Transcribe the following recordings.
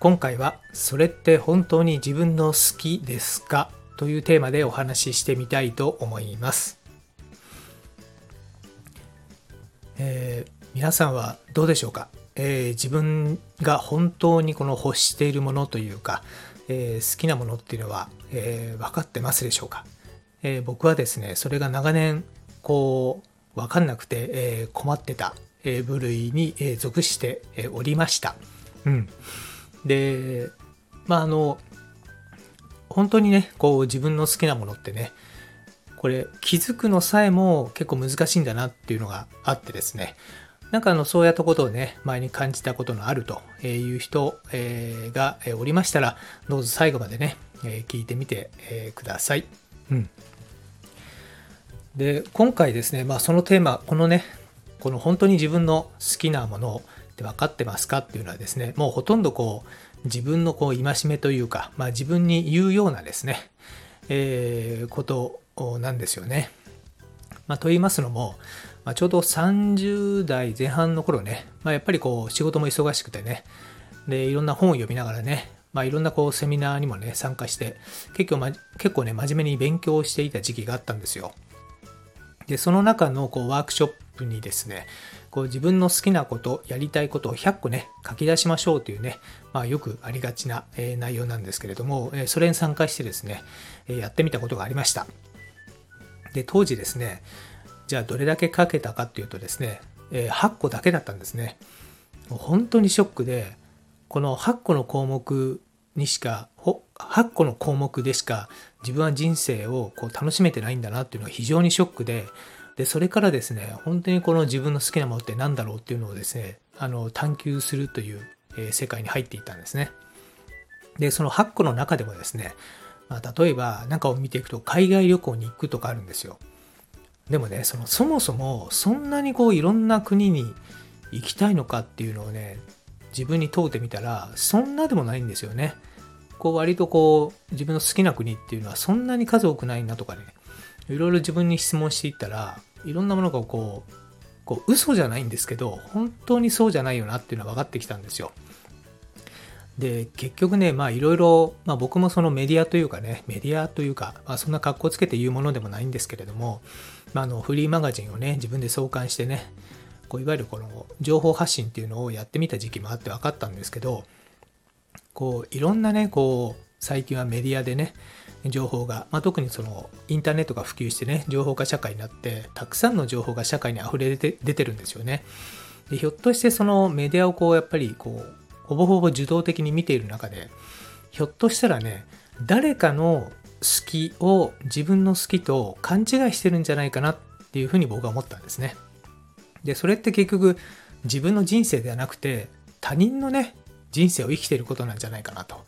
今回は、それって本当に自分の好きですか？というテーマでお話ししてみたいと思います。えー皆さんはどうでしょうか、えー自分が本当にこの欲しているものというか、えー好きなものっていうのは、え分かってますでしょうか、え僕はですねそれが長年こう分かんなくて、え困ってた、え部類に、え属しておりました。うん、でまああの本当にねこう自分の好きなものってねこれ気づくのさえも結構難しいんだなっていうのがあってですねなんかあのそうやったことをね前に感じたことのあるという人がおりましたらどうぞ最後までね聞いてみてください。うんで今回ですね、まあ、そのテーマこのねこの本当に自分の好きなものって分かってますかっていうのはですねもうほとんどこう自分のこう戒めというか、まあ、自分に言うようなですね、えーことなんですよね。まあ、と言いますのも、まあ、ちょうど30代前半の頃ね、まあ、やっぱりこう仕事も忙しくてねでいろんな本を読みながらね、まあ、いろんなこうセミナーにもね参加して結構,、ま、結構ね真面目に勉強していた時期があったんですよ。でその中のこうワークショップにですねこう自分の好きなことやりたいことを100個ね書き出しましょうというね、まあ、よくありがちな、え内容なんですけれども、えそれに参加してですね、えやってみたことがありました。で当時ですねじゃあどれだけ書けたかっていうとですね、え8個だけだったんですね。もう本当にショックでこの8個の項目にしかほ8個の項目でしか自分は人生をこう楽しめてないんだなっていうのが非常にショックででそれからですね本当にこの自分の好きなものって何だろうっていうのをですねあの探求するという、え世界に入っていったんですね。でその8個の中でもですね、まあ、例えば中を見ていくと海外旅行に行くとかあるんですよ。でもねそのそもそもそんなにこういろんな国に行きたいのかっていうのをね自分に問うてみたらそんなでもないんですよね。こう割とこう自分の好きな国っていうのはそんなに数多くないなとかね。いろいろ自分に質問していったらいろんなものがこうこう嘘じゃないんですけど本当にそうじゃないよなっていうのは分かってきたんですよ。で結局ねまあいろいろ、まあ、僕もそのメディアというかねメディアというか、まあ、そんな格好つけて言うものでもないんですけれども、まあ、あのフリーマガジンをね自分で創刊してねこういわゆるこの情報発信っていうのをやってみた時期もあって分かったんですけどこういろんなねこう最近はメディアでね情報が、まあ、特にそのインターネットが普及してね情報化社会になってたくさんの情報が社会に溢れ出て出てるんですよね。でひょっとしてそのメディアをこうやっぱりこうほぼほぼ受動的に見ている中でひょっとしたらね誰かの好きを自分の好きと勘違いしてるんじゃないかなっていうふうに僕は思ったんですね。でそれって結局自分の人生ではなくて他人のね人生を生きていることなんじゃないかなと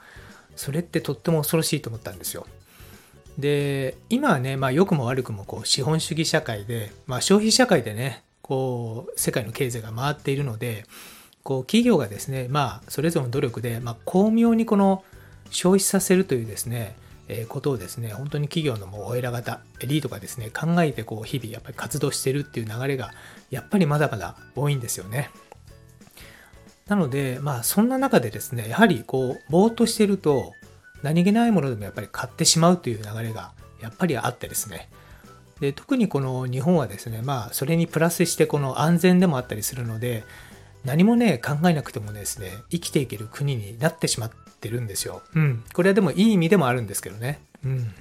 それってとっても恐ろしいと思ったんですよで今はね、まあ、良くも悪くもこう資本主義社会で、まあ、消費社会でねこう世界の経済が回っているのでこう企業がですねまあそれぞれの努力で、まあ、巧妙にこの消費させるというですねえーことをですね本当に企業のもうお偉方エリートがですね考えてこう日々やっぱり活動してるっていう流れがやっぱりまだまだ多いんですよね。なのでまあそんな中でですねやはりこうぼーっとしてると何気ないものでもやっぱり買ってしまうという流れがやっぱりあってですねで特にこの日本はですねまあそれにプラスしてこの安全でもあったりするので何もね考えなくてもですね生きていける国になってしまってるんですよ。うん。これはでもいい意味でもあるんですけどね。うん。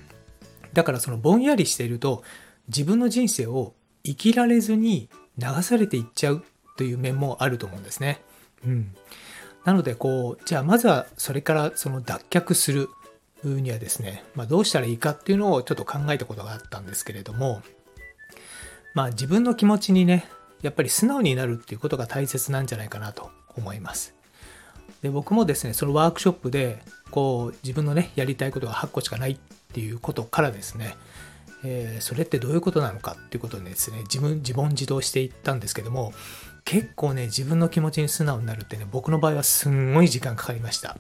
だからそのぼんやりしていると自分の人生を生きられずに流されていっちゃうという面もあると思うんですね。うん。なのでこうじゃあまずはそれからその脱却するにはですね、まあ、どうしたらいいかっていうのをちょっと考えたことがあったんですけれどもまあ自分の気持ちにねやっぱり素直になるっていうことが大切なんじゃないかなと思います。で僕もですねそのワークショップでこう自分のねやりたいことが8個しかないっていうことからですね、えー、それってどういうことなのかっていうことにですね自分自問自答していったんですけども結構ね自分の気持ちに素直になるってね僕の場合はすんごい時間かかりました。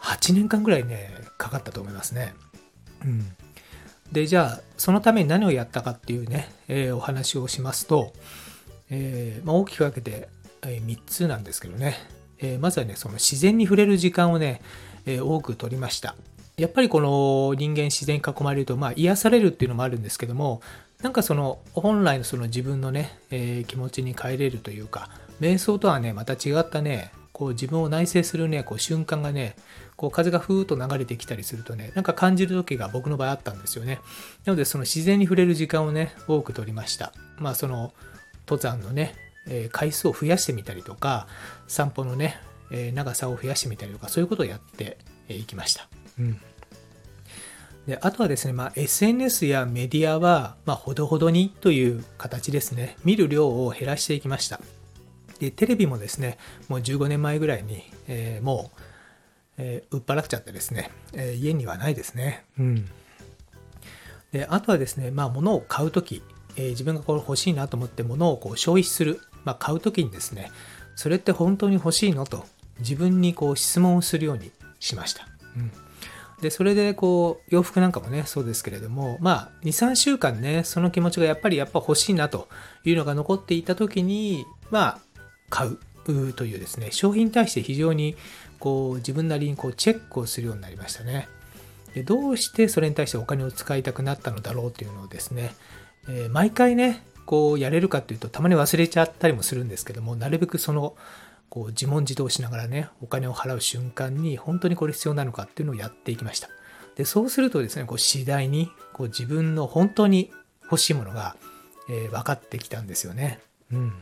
8年間ぐらいねかかったと思いますね。うん。でじゃあそのために何をやったかっていうね、えー、お話をしますと、えー、まあ、大きく分けて、え3つなんですけどね、えまずはねその自然に触れる時間をね、え多く取りました。やっぱりこの人間自然に囲まれると、まあ、癒されるっていうのもあるんですけどもなんかその本来のその自分のね、え気持ちに帰れるというか瞑想とはねまた違ったねこう自分を内省するねこう瞬間がねこう風がふーっと流れてきたりするとね、なんか感じる時が僕の場合あったんですよね。なのでその自然に触れる時間をね、多く取りました。まあその登山のね、えー、回数を増やしてみたりとか、散歩のね、えー、長さを増やしてみたりとか、そういうことをやっていきました。うん。であとはですね、まあ、SNS やメディアは、まあ、ほどほどにという形ですね、見る量を減らしていきました。で、テレビもですね、もう15年前ぐらいに、えー、もう、えー、売っ払っちゃってですね、えー、家にはないですね。うん。で、あとはですね、まあ、物を買うとき、えー、自分がこれ欲しいなと思って物をこう消費する、まあ、買うときにですね、それって本当に欲しいのと自分にこう質問をするようにしました。うん。で、それでこう、洋服なんかもね、そうですけれども、まあ、2、3週間ね、その気持ちがやっぱりやっぱ欲しいなというのが残っていたときに、まあ、買うというですね、商品に対して非常にこう自分なりにこうチェックをするようになりましたね。でどうしてそれに対してお金を使いたくなったのだろうというのをですね、えー、毎回ね、こうやれるかっていうとたまに忘れちゃったりもするんですけども、なるべくそのこう自問自答しながらね、お金を払う瞬間に本当にこれ必要なのかっていうのをやっていきました。で、そうするとですね、こう次第にこう自分の本当に欲しいものが、えー、分かってきたんですよね。うん。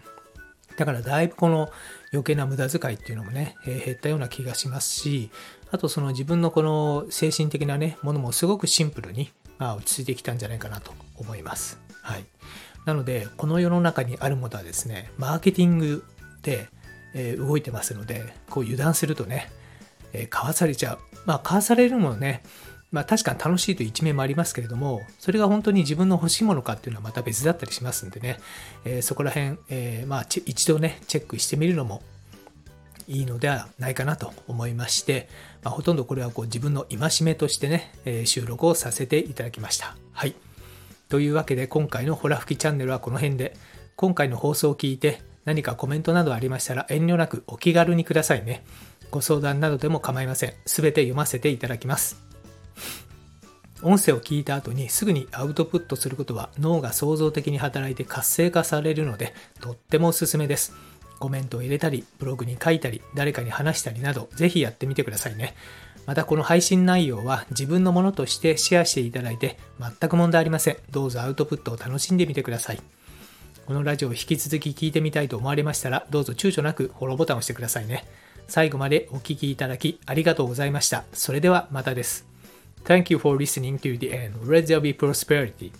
だからだいぶこの余計な無駄遣いっていうのもね、えー、減ったような気がしますし、あとその自分のこの精神的なね、ものもすごくシンプルに、まあ、落ち着いてきたんじゃないかなと思います。はい。なので、この世の中にあるものはですね、マーケティングで、え、動いてますので、こう油断するとね、えー、買わされちゃう。まあ、買わされるものね、まあ確かに楽しいという一面もありますけれども、それが本当に自分の欲しいものかっていうのはまた別だったりしますんでね、えー、そこら辺、えー、まあ一度ね、チェックしてみるのもいいのではないかなと思いまして、まあ、ほとんどこれはこう自分の戒めとしてね、えー、収録をさせていただきました。はい。というわけで今回のホラ吹きチャンネルはこの辺で、今回の放送を聞いて何かコメントなどありましたら遠慮なくお気軽にくださいね。ご相談などでも構いません。すべて読ませていただきます。音声を聞いた後にすぐにアウトプットすることは脳が創造的に働いて活性化されるのでとってもおすすめです。コメントを入れたり、ブログに書いたり、誰かに話したりなど、ぜひやってみてくださいね。またこの配信内容は自分のものとしてシェアしていただいて全く問題ありません。どうぞアウトプットを楽しんでみてください。このラジオを引き続き聞いてみたいと思われましたら、どうぞ躊躇なくフォローボタンを押してくださいね。最後までお聴きいただきありがとうございました。それではまたです。Thank you for listening to the end. Let there be prosperity.